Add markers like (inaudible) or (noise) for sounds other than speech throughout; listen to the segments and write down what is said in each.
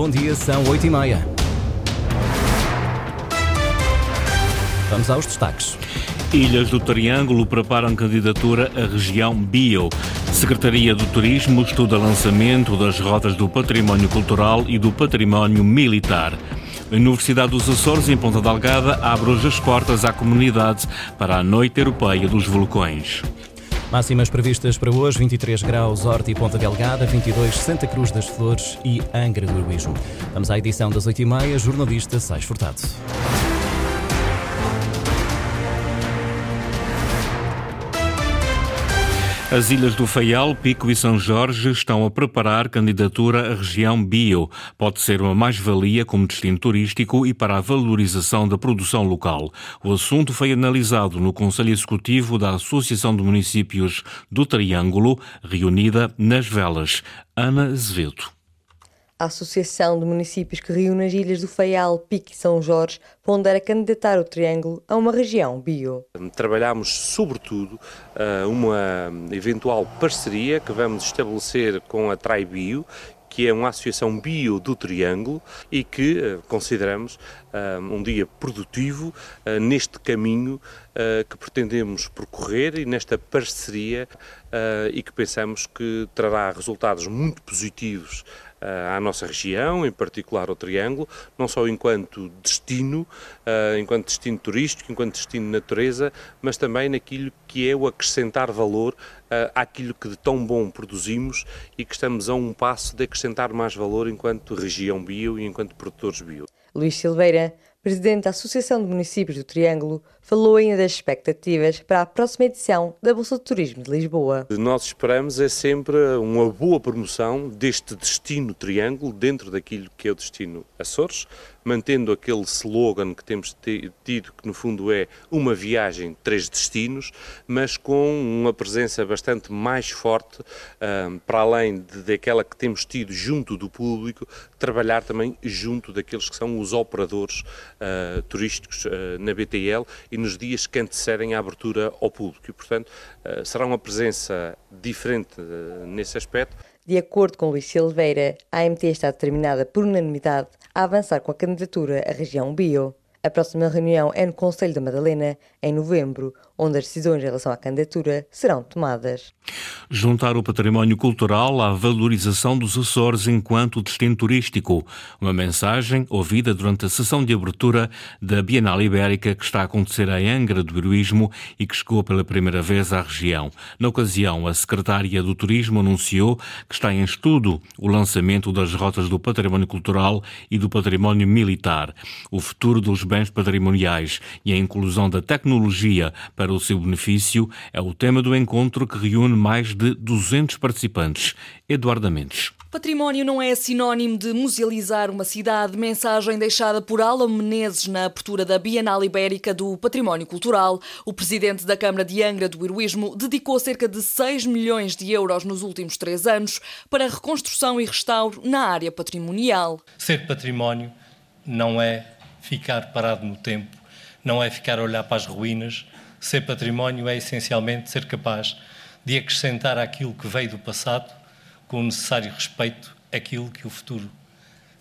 bom dia, são 8 e meia. Vamos aos destaques. Ilhas do Triângulo preparam candidatura à região Bio. Secretaria do Turismo estuda lançamento das rotas do património cultural e do património militar. A Universidade dos Açores, em Ponta Delgada, abre hoje as portas à comunidade para a Noite Europeia dos Vulcões. Máximas previstas para hoje: 23 graus Horta e Ponta Delgada, 22 Santa Cruz das Flores e Angra do Heroísmo. Vamos à edição das 8h30, jornalista Sais Furtado. As ilhas do Faial, Pico e São Jorge estão a preparar candidatura à região bio. Pode ser uma mais-valia como destino turístico e para a valorização da produção local. O assunto foi analisado no Conselho Executivo da Associação de Municípios do Triângulo, reunida nas Velas. Ana Azevedo. A Associação de Municípios que reúne as ilhas do Faial, Pique e São Jorge pondera candidatar o Triângulo a uma região bio. Trabalhamos, sobretudo, uma eventual parceria que vamos estabelecer com a Traibio, que é uma associação bio do Triângulo e que uh, consideramos uh, um dia produtivo neste caminho que pretendemos percorrer e nesta parceria e que pensamos que trará resultados muito positivos à nossa região, em particular ao Triângulo, não só enquanto destino, enquanto destino turístico, enquanto destino de natureza, mas também naquilo que é o acrescentar valor àquilo que de tão bom produzimos e que estamos a um passo de acrescentar mais valor enquanto região bio e enquanto produtores bio. Luís Silveira, presidente da Associação de Municípios do Triângulo, falou ainda das expectativas para a próxima edição da Bolsa de Turismo de Lisboa. Nós esperamos é sempre uma boa promoção deste destino Triângulo dentro daquilo que é o destino Açores, mantendo aquele slogan que temos tido, que no fundo é uma viagem, três destinos, mas com uma presença bastante mais forte, para além daquela que temos tido junto do público, trabalhar também junto daqueles que são os operadores uh, turísticos uh, na BTL e nos dias que antecedem a abertura ao público. E, portanto, uh, será uma presença diferente nesse aspecto. De acordo com Luís Silveira, a AMT está determinada por unanimidade a avançar com a candidatura à região Bio. A próxima reunião é no Conselho da Madalena, em novembro, onde as decisões em relação à candidatura serão tomadas. Juntar o património cultural à valorização dos Açores enquanto destino turístico. Uma mensagem ouvida durante a sessão de abertura da Bienal Ibérica que está a acontecer em Angra do Heroísmo e que chegou pela primeira vez à região. Na ocasião, a secretária do Turismo anunciou que está em estudo o lançamento das rotas do património cultural e do património militar. O futuro dos bens patrimoniais e a inclusão da tecnologia para para o seu benefício é o tema do encontro que reúne mais de 200 participantes. Eduardo Mendes. Património não é sinónimo de musealizar uma cidade. Mensagem deixada por Alan Menezes na abertura da Bienal Ibérica do Património Cultural. O presidente da Câmara de Angra do Heroísmo dedicou cerca de 6 milhões de euros nos últimos três anos para reconstrução e restauro na área patrimonial. Ser património não é ficar parado no tempo, não é ficar a olhar para as ruínas, Ser património é essencialmente ser capaz de acrescentar aquilo que veio do passado com o necessário respeito àquilo que o futuro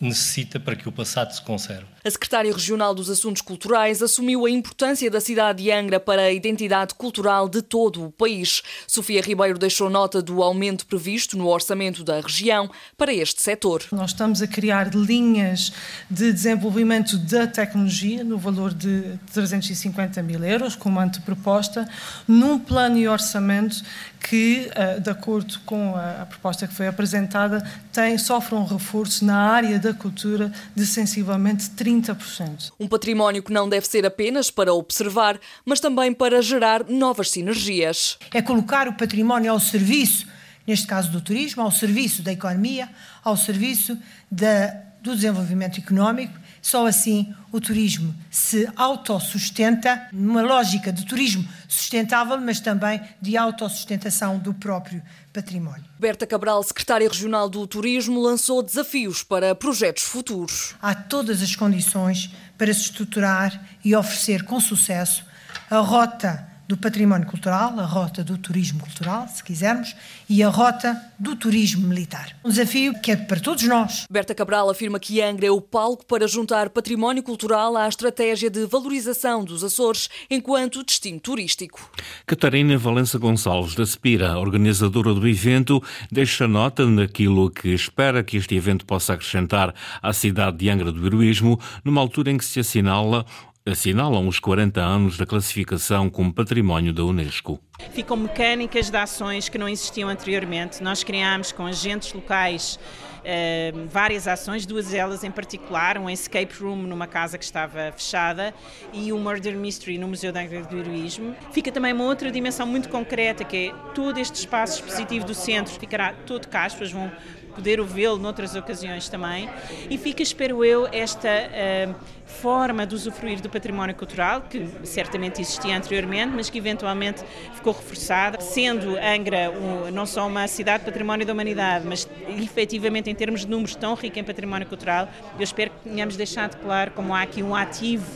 necessita para que o passado se conserve. A secretária regional dos Assuntos Culturais assumiu a importância da cidade de Angra para a identidade cultural de todo o país. Sofia Ribeiro deixou nota do aumento previsto no orçamento da região para este setor. Nós estamos a criar linhas de desenvolvimento da tecnologia no valor de 350 mil euros, como anteproposta, num plano e orçamento que, eh, de acordo com a proposta que foi apresentada, tem, sofre um reforço na área da cultura de sensivelmente 30 30%. Um património que não deve ser apenas para observar, mas também para gerar novas sinergias. É colocar o património ao serviço, neste caso do turismo, ao serviço da economia, ao serviço da, do desenvolvimento económico. Só assim o turismo se autossustenta, numa lógica de turismo sustentável, mas também de autossustentação do próprio património. Berta Cabral, secretária regional do Turismo, lançou desafios para projetos futuros. Há todas as condições para se estruturar e oferecer com sucesso a rota do património cultural, a rota do turismo cultural, se quisermos, e a rota do turismo militar. Um desafio que é para todos nós. Berta Cabral afirma que Angra é o palco para juntar património cultural à estratégia de valorização dos Açores enquanto destino turístico. Catarina Valença Gonçalves, da Spira, organizadora do evento, deixa nota naquilo que espera que este evento possa acrescentar à cidade de Angra do Heroísmo, numa altura em que se assinala assinalam os 40 anos da classificação como património da Unesco. Ficam mecânicas de ações que não existiam anteriormente. Nós criámos com agentes locais uh, várias ações, duas delas em particular, um escape room numa casa que estava fechada e um murder mystery no Museu da do Heroísmo. Fica também uma outra dimensão muito concreta, que é todo este espaço expositivo do centro ficará todo cá, as pessoas vão poder ouvi-lo noutras ocasiões também. E fica, espero eu, esta uh, forma de usufruir do património cultural, que certamente existia anteriormente, mas que eventualmente ficou reforçada, sendo Angra não só uma cidade património da humanidade, mas efetivamente em termos de números tão rica em património cultural, eu espero que tenhamos deixado claro como há aqui um ativo,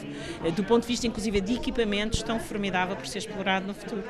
uh, do ponto de vista inclusive de equipamentos, tão formidável por ser explorado no futuro.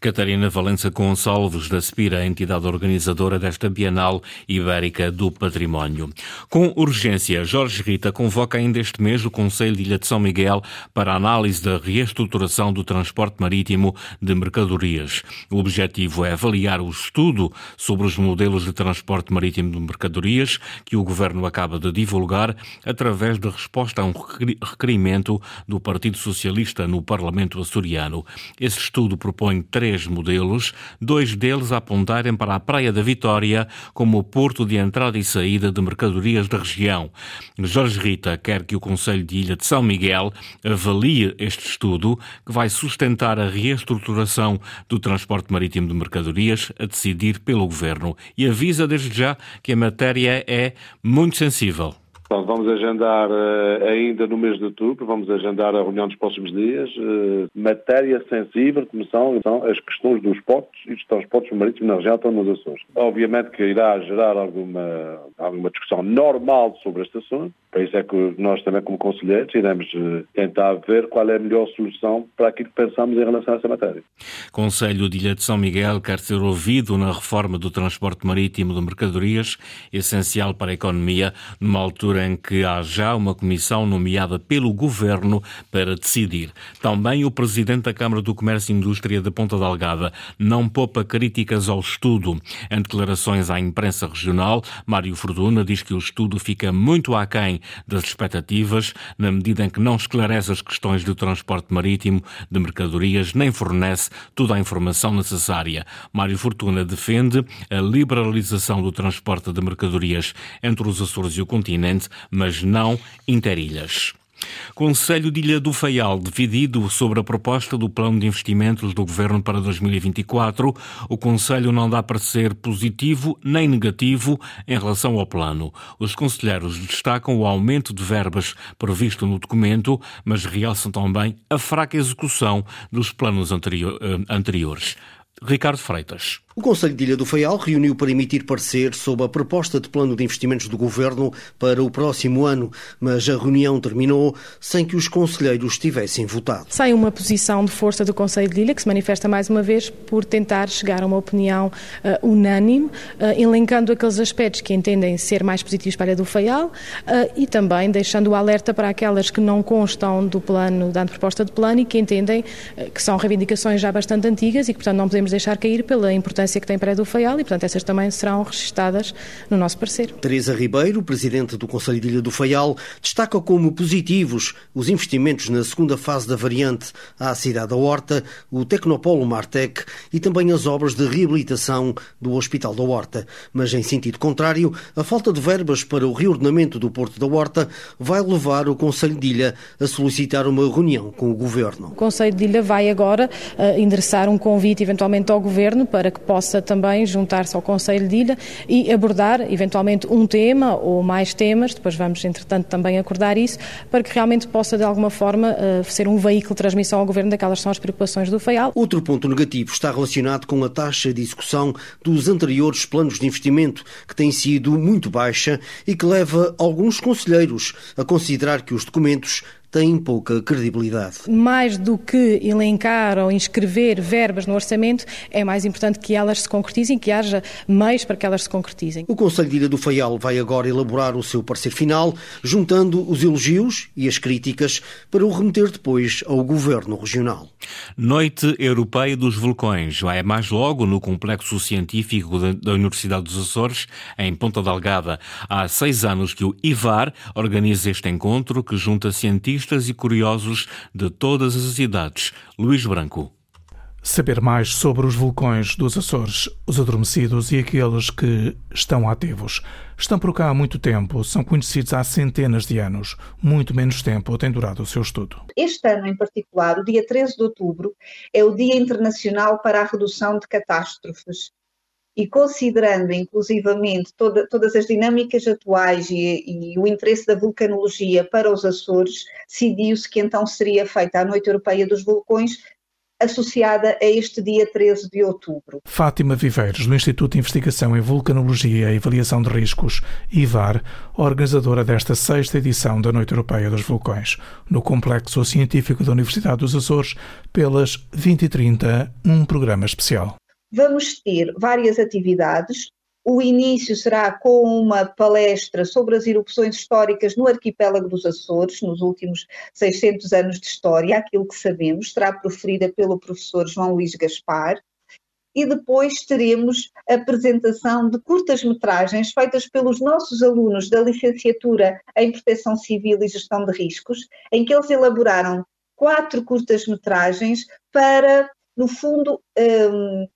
Catarina Valença Gonçalves, da Spira, entidade organizadora desta Bienal Ibérica do Património. Com urgência, Jorge Rita convoca ainda este mês o Conselho de Ilha de São Miguel para análise da reestruturação do transporte marítimo de mercadorias. O objetivo é avaliar o estudo sobre os modelos de transporte marítimo de mercadorias que o Governo acaba de divulgar através de resposta a um requerimento do Partido Socialista no Parlamento açoriano. Esse estudo propõe três modelos, dois deles apontarem para a Praia da Vitória como porto porto de entrada e saída de mercadorias da região. Jorge Rita quer que o Conselho de Ilha de São Miguel avalie este estudo que vai sustentar a reestruturação do transporte marítimo de mercadorias a decidir pelo Governo e avisa desde já que a matéria é muito sensível. Então, vamos agendar uh, ainda no mês de outubro, vamos agendar a reunião dos próximos dias. Uh, matéria sensível, como são então, as questões dos portos e dos transportes marítimos na região estão nos Açores. Obviamente que irá gerar alguma, alguma discussão normal sobre este assunto, para isso é que nós também, como conselheiros, iremos uh, tentar ver qual é a melhor solução para aquilo que pensamos em relação a essa matéria. Conselho de Ilha de São Miguel quer ser ouvido na reforma do transporte marítimo de mercadorias, essencial para a economia, numa altura em que há já uma comissão nomeada pelo governo para decidir. Também o presidente da Câmara do Comércio e Indústria de Ponta Delgada não poupa críticas ao estudo. Em declarações à imprensa regional, Mário Fortuna diz que o estudo fica muito aquém das expectativas, na medida em que não esclarece as questões do transporte marítimo de mercadorias, nem fornece toda a informação necessária. Mário Fortuna defende a liberalização do transporte de mercadorias entre os Açores e o continente mas não interilhas. Conselho de Ilha do Faial, dividido sobre a proposta do plano de investimentos do Governo para 2024, o Conselho não dá parecer positivo nem negativo em relação ao plano. Os conselheiros destacam o aumento de verbas previsto no documento, mas realçam também a fraca execução dos planos eh, anteriores. Ricardo Freitas. O Conselho de Ilha do Faial reuniu para emitir parecer sobre a proposta de plano de investimentos do Governo para o próximo ano, mas a reunião terminou sem que os conselheiros tivessem votado. Sai uma posição de força do Conselho de Ilha, que se manifesta mais uma vez por tentar chegar a uma opinião uh, unânime, uh, elencando aqueles aspectos que entendem ser mais positivos para a Ilha do Faial uh, e também deixando o alerta para aquelas que não constam do plano, da proposta de plano e que entendem que são reivindicações já bastante antigas e que, portanto, não podemos deixar cair pela importância que tem para a do Faial e, portanto, essas também serão registadas no nosso parecer. Teresa Ribeiro, presidente do Conselho de Ilha do Faial, destaca como positivos os investimentos na segunda fase da variante à cidade da Horta, o Tecnopolo Martec e também as obras de reabilitação do Hospital da Horta. Mas, em sentido contrário, a falta de verbas para o reordenamento do Porto da Horta vai levar o Conselho de Ilha a solicitar uma reunião com o Governo. O Conselho de Ilha vai agora uh, endereçar um convite eventualmente ao Governo para que possa também juntar-se ao Conselho de Ilha e abordar eventualmente um tema ou mais temas, depois vamos entretanto também acordar isso, para que realmente possa de alguma forma eh, ser um veículo de transmissão ao Governo daquelas são as preocupações do FAIAL. Outro ponto negativo está relacionado com a taxa de execução dos anteriores planos de investimento, que tem sido muito baixa e que leva alguns conselheiros a considerar que os documentos têm pouca credibilidade. Mais do que elencar ou inscrever verbas no orçamento, é mais importante que elas se concretizem, que haja meios para que elas se concretizem. O Conselho de Ilha do Faial vai agora elaborar o seu parecer final, juntando os elogios e as críticas para o remeter depois ao Governo Regional. Noite Europeia dos Vulcões vai mais logo no Complexo Científico da Universidade dos Açores, em Ponta Delgada. Há seis anos que o IVAR organiza este encontro que junta cientistas e curiosos de todas as idades. Luís Branco. Saber mais sobre os vulcões dos Açores, os adormecidos e aqueles que estão ativos. Estão por cá há muito tempo, são conhecidos há centenas de anos. Muito menos tempo tem durado o seu estudo. Este ano, em particular, o dia 13 de outubro, é o Dia Internacional para a Redução de Catástrofes e considerando inclusivamente toda, todas as dinâmicas atuais e, e, o interesse da vulcanologia para os Açores, decidiu-se que então seria feita a Noite Europeia dos Vulcões associada a este dia 13 de outubro. Fátima Viveiros, do Instituto de Investigação em Vulcanologia e Avaliação de Riscos, IVAR, organizadora desta sexta edição da Noite Europeia dos Vulcões, no Complexo Científico da Universidade dos Açores, pelas 20 e 30, um programa especial vamos ter várias atividades. O início será com uma palestra sobre as erupções históricas no arquipélago dos Açores, nos últimos 600 anos de história, aquilo que sabemos, será proferida pelo professor João Luís Gaspar. E depois teremos a apresentação de curtas-metragens feitas pelos nossos alunos da licenciatura em Proteção Civil e Gestão de Riscos, em que eles elaboraram quatro curtas-metragens para, no fundo, um,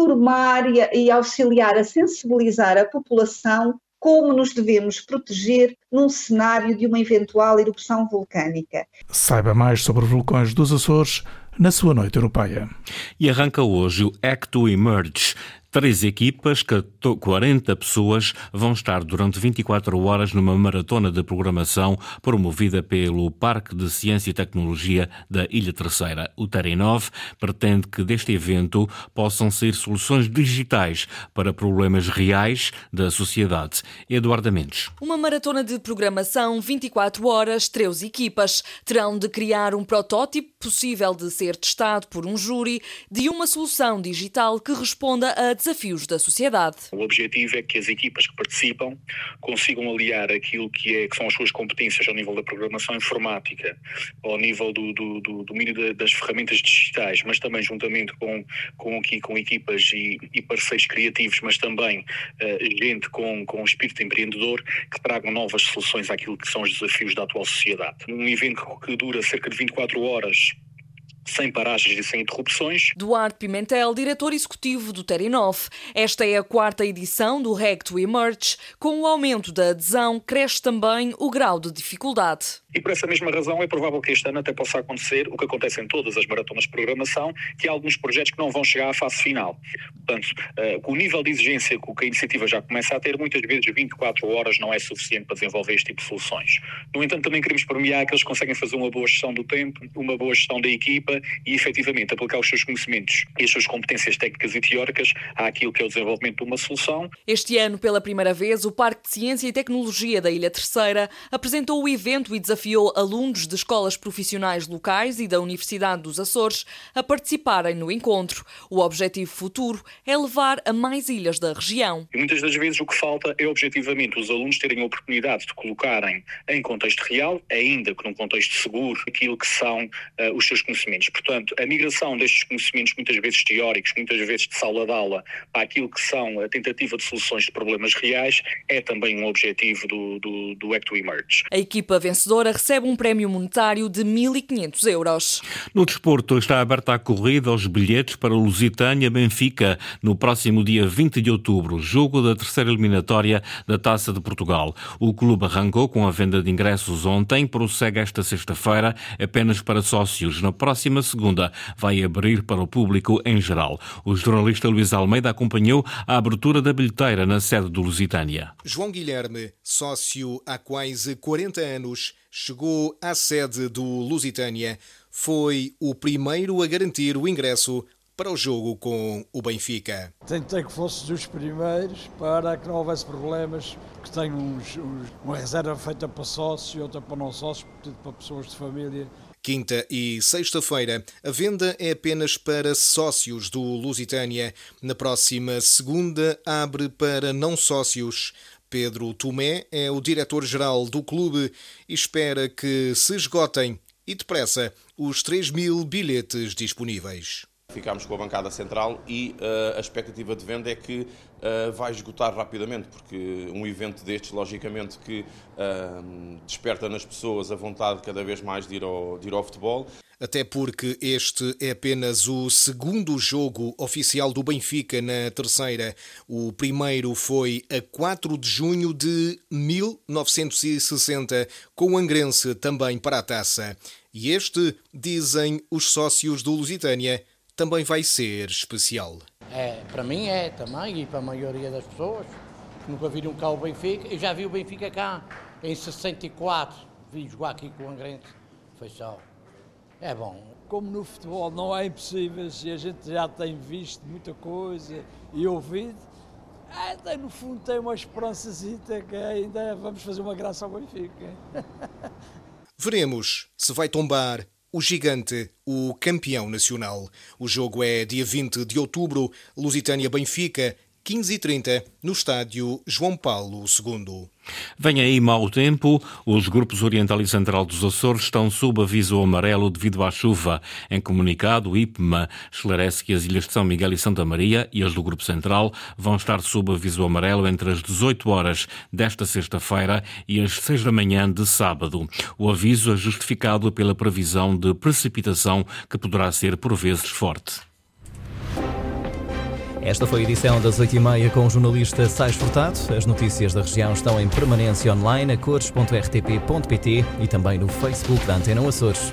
formar e, e auxiliar a sensibilizar a população como nos devemos proteger num cenário de uma eventual erupção vulcânica. Saiba mais sobre vulcões dos Açores na sua noite europeia. E arranca hoje o Act to Emerge, Três equipas, 40 pessoas, vão estar durante 24 horas numa maratona de programação promovida pelo Parque de Ciência e Tecnologia da Ilha Terceira. O Tarinov pretende que deste evento possam ser soluções digitais para problemas reais da sociedade. Eduardo Mendes. Uma maratona de programação, 24 horas, três equipas terão de criar um protótipo possível de ser testado por um júri de uma solução digital que responda a desafios da sociedade. O objetivo é que as equipas que participam consigam aliar aquilo que, é, que são as suas competências ao nível da programação informática, ao nível do, do, do domínio das ferramentas digitais, mas também juntamente com, com, aqui, com equipas e, e parceiros criativos, mas também uh, gente com, com espírito empreendedor que tragam novas soluções àquilo que são os desafios da atual sociedade. Um evento que dura cerca de 24 horas sem paragens e sem interrupções. Duarte Pimentel, diretor executivo do Terinov. Esta é a quarta edição do Hack to Emerge. Com o aumento da adesão, cresce também o grau de dificuldade. E por essa mesma razão é provável que este ano até possa acontecer o que acontece em todas as maratonas de programação, que há alguns projetos que não vão chegar à fase final. Portanto, uh, com o nível de exigência que a iniciativa já começa a ter, muitas vezes 24 horas não é suficiente para desenvolver este tipo de soluções. No entanto, também queremos premiar que eles conseguem fazer uma boa gestão do tempo, uma boa gestão da equipa e efetivamente aplicar os seus conhecimentos e as suas competências técnicas e teóricas àquilo que é o desenvolvimento de uma solução. Este ano, pela primeira vez, o Parque de Ciência e Tecnologia da Ilha Terceira apresentou o evento e desafiou desafiou alunos de escolas profissionais locais e da Universidade dos Açores a participarem no encontro. O objetivo futuro é levar a mais ilhas da região. E muitas das vezes o que falta é objetivamente os alunos terem a oportunidade de colocarem em contexto real, ainda que num contexto seguro, aquilo que são uh, os seus conhecimentos. Portanto, a migração destes conhecimentos, muitas vezes teóricos, muitas vezes de sala de aula, para aquilo que são a tentativa de soluções de problemas reais, é também um objetivo do, do, do Act to Emerge. A equipa vencedora recebe um prémio monetário de 1.500 euros. No desporto, está aberta a corrida aos bilhetes para o Lusitânia-Benfica no próximo dia 20 de outubro, jogo da terceira eliminatória da Taça de Portugal. O clube arrancou com a venda de ingressos ontem, prossegue esta sexta-feira apenas para sócios. Na próxima segunda, vai abrir para o público em geral. O jornalista Luís Almeida acompanhou a abertura da bilheteira na sede do Lusitânia. João Guilherme, sócio há quase 40 anos, chegou à sede do Lusitânia. Foi o primeiro a garantir o ingresso para o jogo com o Benfica. Tentei que fosse dos primeiros para que não houvesse problemas, que tenho uns, uns, uma reserva feita para sócios, outra para não sócios, para pessoas de família. Quinta e sexta-feira, a venda é apenas para sócios do Lusitânia. Na próxima segunda, abre para não sócios. Pedro Tomé é o diretor-geral do clube e espera que se esgotem e depressa os 3 mil bilhetes disponíveis. Ficámos com a bancada central e uh, a expectativa de venda é que uh, vai esgotar rapidamente, porque um evento destes, logicamente, que uh, desperta nas pessoas a vontade cada vez mais de ir ao, de ir ao futebol. Até porque este é apenas o segundo jogo oficial do Benfica na terceira. O primeiro foi a 4 de junho de 1960, com o Angrense também para a taça. E este, dizem os sócios do Lusitânia, também vai ser especial. É, para mim é também, e para a maioria das pessoas que nunca viram cá o Benfica. Eu já vi o Benfica cá em 64, vi jogar aqui com o Angrense. Foi só. É bom. Como no futebol não é impossível, e a gente já tem visto muita coisa e ouvido, até no fundo tem uma esperançazita que ainda vamos fazer uma graça ao Benfica. (laughs) Veremos se vai tombar o gigante, o campeão nacional. O jogo é dia 20 de outubro, Lusitânia-Benfica, 15h30, no estádio João Paulo II. Vem aí mau tempo. Os grupos Oriental e Central dos Açores estão sob aviso amarelo devido à chuva. Em comunicado, o IPMA esclarece que as ilhas de São Miguel e Santa Maria e as do Grupo Central vão estar sob aviso amarelo entre as 18 horas desta sexta-feira e as 6 da manhã de sábado. O aviso é justificado pela previsão de precipitação que poderá ser por vezes forte. Esta foi a edição das 8h30 com o jornalista Sais Furtado. As notícias da região estão em permanência online a cores.rtp.pt e também no Facebook da Antena Açores.